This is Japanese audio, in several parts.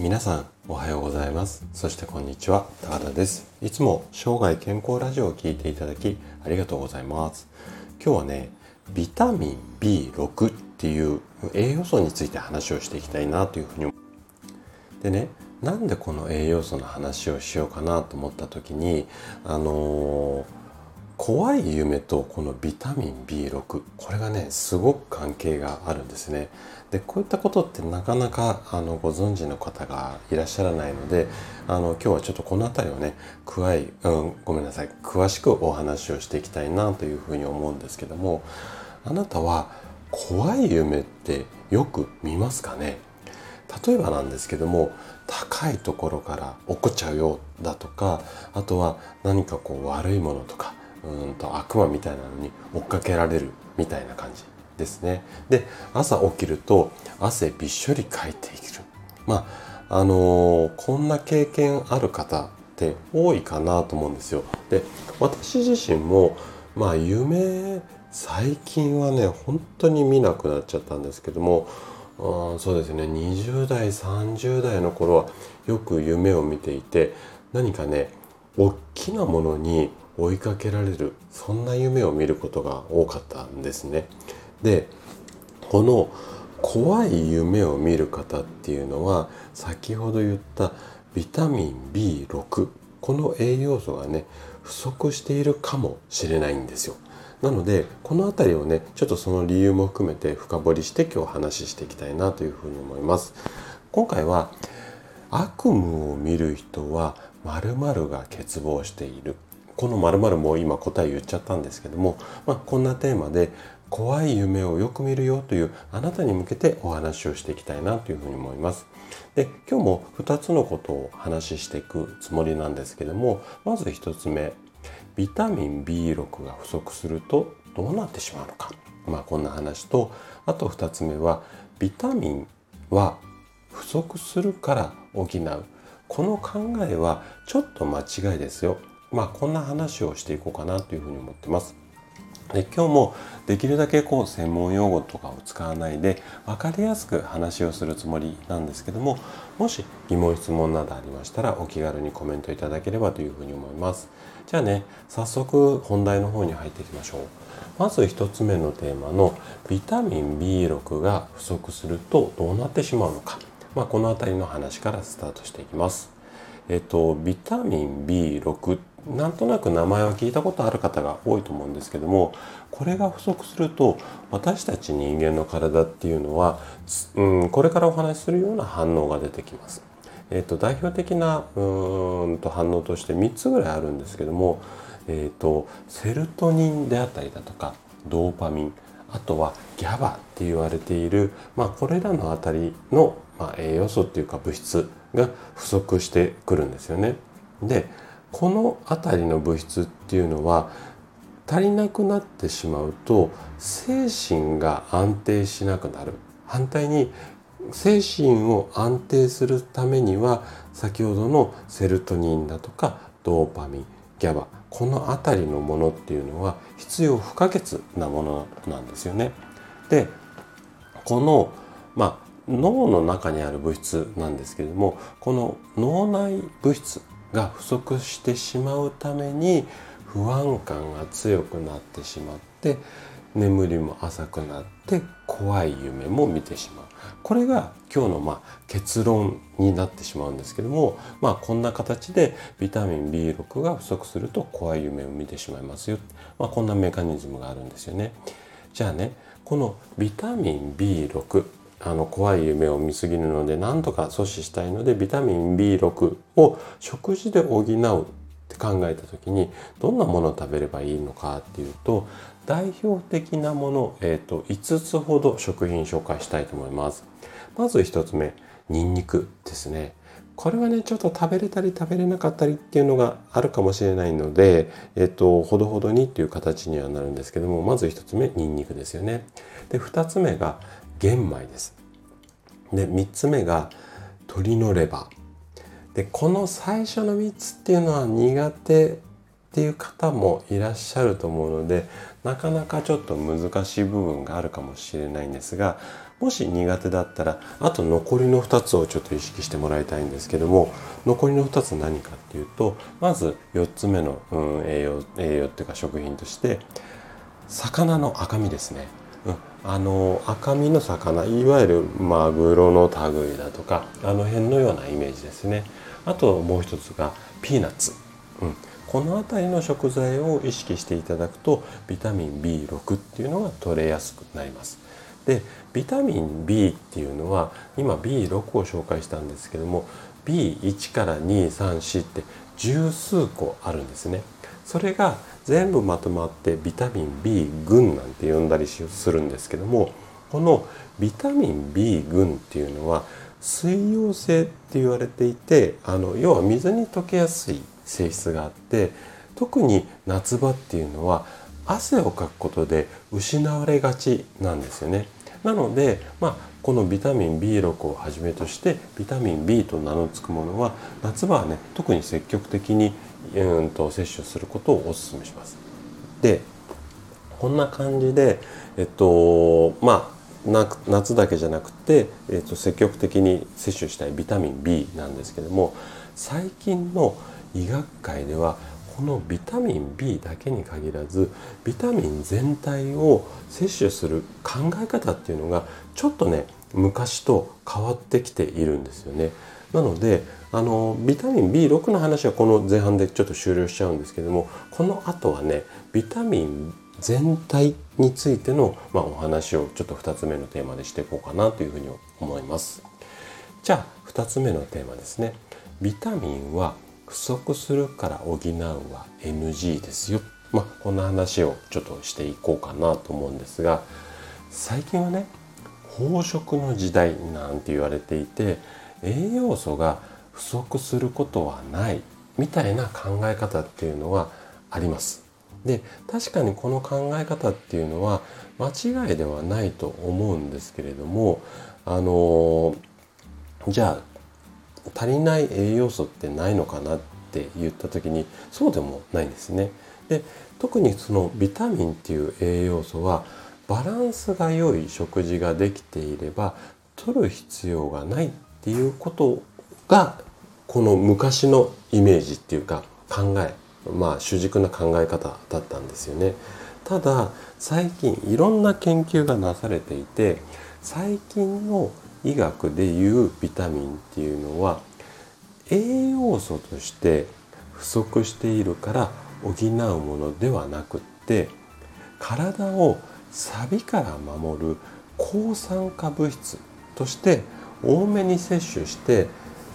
皆さんおはようございます。そしてこんにちは。高田です。いつも生涯健康ラジオを聞いていただきありがとうございます。今日はねビタミン B6 っていう栄養素について話をしていきたいなというふうにでねなんでこの栄養素の話をしようかなと思った時にあのー怖い夢とこのビタミン B6 これがねすごく関係があるんですね。でこういったことってなかなかあのご存知の方がいらっしゃらないのであの今日はちょっとこの辺りをね詳い、うん、ごめんなさい。詳しくお話をしていきたいなというふうに思うんですけどもあなたは怖い夢ってよく見ますかね？例えばなんですけども高いところから落っこっちゃうよだとかあとは何かこう悪いものとかうんと悪魔みたいなのに追っかけられるみたいな感じですね。で朝起きると汗びっしょりかいている。まああのー、こんな経験ある方って多いかなと思うんですよ。で私自身もまあ夢最近はね本当に見なくなっちゃったんですけどもあそうですね20代30代の頃はよく夢を見ていて何かね大きなものに追いかけられるそんな夢を見ることが多かったんですね。でこの怖い夢を見る方っていうのは先ほど言ったビタミン B6 この栄養素がね不足しているかもしれないんですよ。なのでこの辺りをねちょっとその理由も含めて深掘りして今日話していきたいなというふうに思います。今回は悪夢を見る人は〇〇が欠乏しているこの〇〇も今答え言っちゃったんですけども、まあ、こんなテーマで怖い夢をよく見るよというあなたに向けてお話をしていきたいなというふうに思います。で今日も2つのことを話していくつもりなんですけどもまず1つ目ビタミン B6 が不足するとどうなってしまうのか、まあ、こんな話とあと2つ目はビタミンは不足するから補う。この考えはちょっと間違いですよ。まあこんな話をしていこうかなというふうに思ってます。で今日もできるだけこう専門用語とかを使わないで分かりやすく話をするつもりなんですけどももし疑問質問などありましたらお気軽にコメントいただければというふうに思います。じゃあね早速本題の方に入っていきましょう。まず1つ目のテーマのビタミン B6 が不足するとどうなってしまうのか、まあ、この辺りの話からスタートしていきます。えっとビタミン B6 なんとなく名前は聞いたことある方が多いと思うんですけどもこれが不足すると私たち人間の体っていうのは、うん、これからお話しするような反応が出てきます。えーと、代表的なうんと反応として3つぐらいあるんですけども、えーと、セルトニンであったりだとかドーパミンあとは GABA って言われている、まあ、これらのあたりの、まあ、栄養素っていうか物質が不足してくるんですよね。でこの辺りの物質っていうのは足りなくなってしまうと精神が安定しなくなる反対に精神を安定するためには先ほどのセルトニンだとかドーパミンギャバこの辺りのものっていうのは必要不可欠なものなんですよね。でこの、まあ、脳の中にある物質なんですけれどもこの脳内物質が不足してしまうために不安感が強くなってしまって眠りも浅くなって怖い夢も見てしまうこれが今日のまあ結論になってしまうんですけどもまあこんな形でビタミン B6 が不足すると怖い夢を見てしまいますよ、まあ、こんなメカニズムがあるんですよね。じゃあねこのビタミン B6 あの怖い夢を見すぎるので何とか阻止したいのでビタミン B6 を食事で補うって考えた時にどんなものを食べればいいのかっていうと代表的なもの、えーと、5つほど食品紹介したいと思います。まず1つ目ニンニクですね。これはねちょっと食べれたり食べれなかったりっていうのがあるかもしれないので、えっと、ほどほどにっていう形にはなるんですけどもまず1つ目ニンニクですよね。で2つ目が玄米です。で3つ目が鶏のレバー。でこの最初の3つっていうのは苦手っていう方もいらっしゃると思うのでなかなかちょっと難しい部分があるかもしれないんですがもし苦手だったらあと残りの2つをちょっと意識してもらいたいんですけども残りの2つ何かっていうとまず4つ目の、うん、栄養栄養っていうか食品として魚の赤身ですね。あの赤身の魚いわゆるマグロの類だとかあの辺のようなイメージですね。あともう一つがピーナッツ、うん、この辺りの食材を意識していただくとビタミン B6 っていうのが取れやすくなります。でビタミン B っていうのは今 B6 を紹介したんですけども B1 から234って十数個あるんですね。それが全部まとまってビタミン B 群なんて呼んだりするんですけどもこのビタミン B 群っていうのは水溶性って言われていてあの要は水に溶けやすい性質があって特に夏場っていうのは汗をかくことで失われがちなんですよね。なので、まあ、このビタミン B6 をはじめとしてビタミン B と名の付くものは夏場はね特に積極的にうんと摂取することをお勧めします。でこんな感じでえっとまあ夏だけじゃなくて、えっと、積極的に摂取したいビタミン B なんですけども最近の医学界ではこのビタミン B だけに限らずビタミン全体を摂取する考え方っていうのがちょっとね昔と変わってきているんですよね。なのであのビタミン B6 の話はこの前半でちょっと終了しちゃうんですけどもこの後はねビタミン全体についての、まあ、お話をちょっと2つ目のテーマでしていこうかなというふうに思います。じゃあ2つ目のテーマですね。ビタミンは不足するから補うは NG ですよ。まあ、こんな話をちょっとしていこうかなと思うんですが最近はね飽食の時代なんて言われていて栄養素が不足することはないみたいな考え方っていうのはあります。で確かにこの考え方っていうのは間違いではないと思うんですけれどもあのじゃあ足りない栄養素ってないのかなって言った時にそうでもないんですね。で特にそのビタミンっていう栄養素はバランスが良い食事ができていれば取る必要がないっていうことがこの昔のイメージっていうか考えまあ主軸な考え方だったんですよね。ただ最近いろんな研究がなされていて最近の医学でいうビタミンっていうのは栄養素として不足しているから補うものではなくって体を錆から守る抗酸化物質として多めに摂取して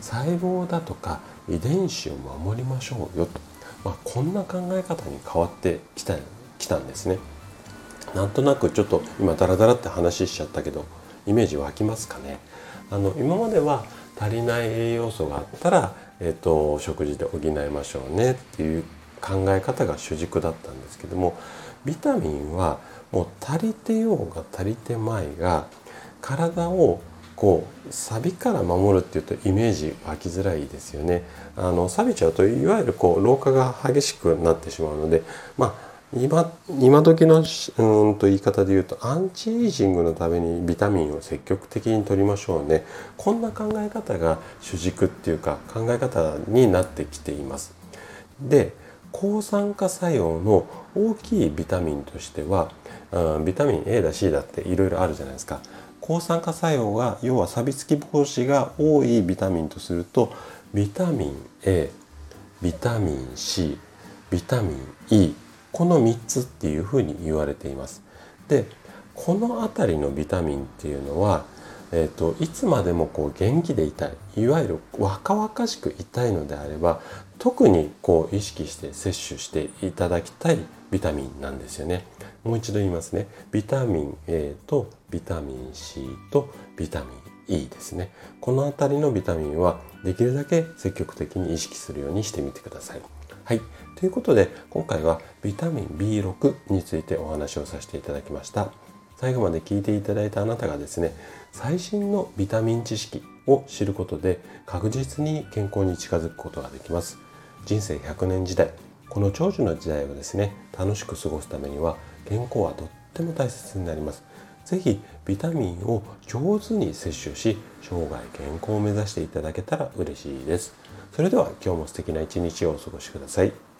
細胞だとか遺伝子を守りましょうよと、まあ、こんな考え方に変わってきたきたんですね。なんとなくちょっと今ダラダラって話しちゃったけどイメージ湧きますかねあの今までは足りない栄養素があったら、えーと、食事で補いましょうねっていう考え方が主軸だったんですけどもビタミンはもう足りてようが足りてまいが体をこうサビから守るっていうとイメージ湧きづらいですよね。あの錆びちゃうといわゆるこう老化が激しくなってしまうのでまあ今今時のうんと言い方で言うとアンチエイジングのためにビタミンを積極的に取りましょうねこんな考え方が主軸っていうか考え方になってきています。で抗酸化作用の大きいビタミンとしては、うん、ビタミン A だ C だっていろいろあるじゃないですか。抗酸化作用が要は錆びつき防止が多いビタミンとするとビタミン A ビタミン C ビタミン E この3つっていうふうに言われています。でこの辺りのビタミンっていうのは、えーと、いつまでもこう元気でいたいいわゆる若々しくいたいのであれば特にこう意識して摂取していただきたいビタミンなんですよね。もう一度言いますね。ビタミン A とビタミン C とビタミン E ですね。この辺りのビタミンはできるだけ積極的に意識するようにしてみてください。はい。ということで今回はビタミン B6 についてお話をさせていただきました。最後まで聞いていただいたあなたがですね最新のビタミン知識を知ることで確実に健康に近づくことができます。人生100年時代この長寿の時代をですね楽しく過ごすためには健康はとっても大切になります。是非ビタミンを上手に摂取し生涯健康を目指していただけたら嬉しいです。それでは今日も素敵な一日をお過ごしください。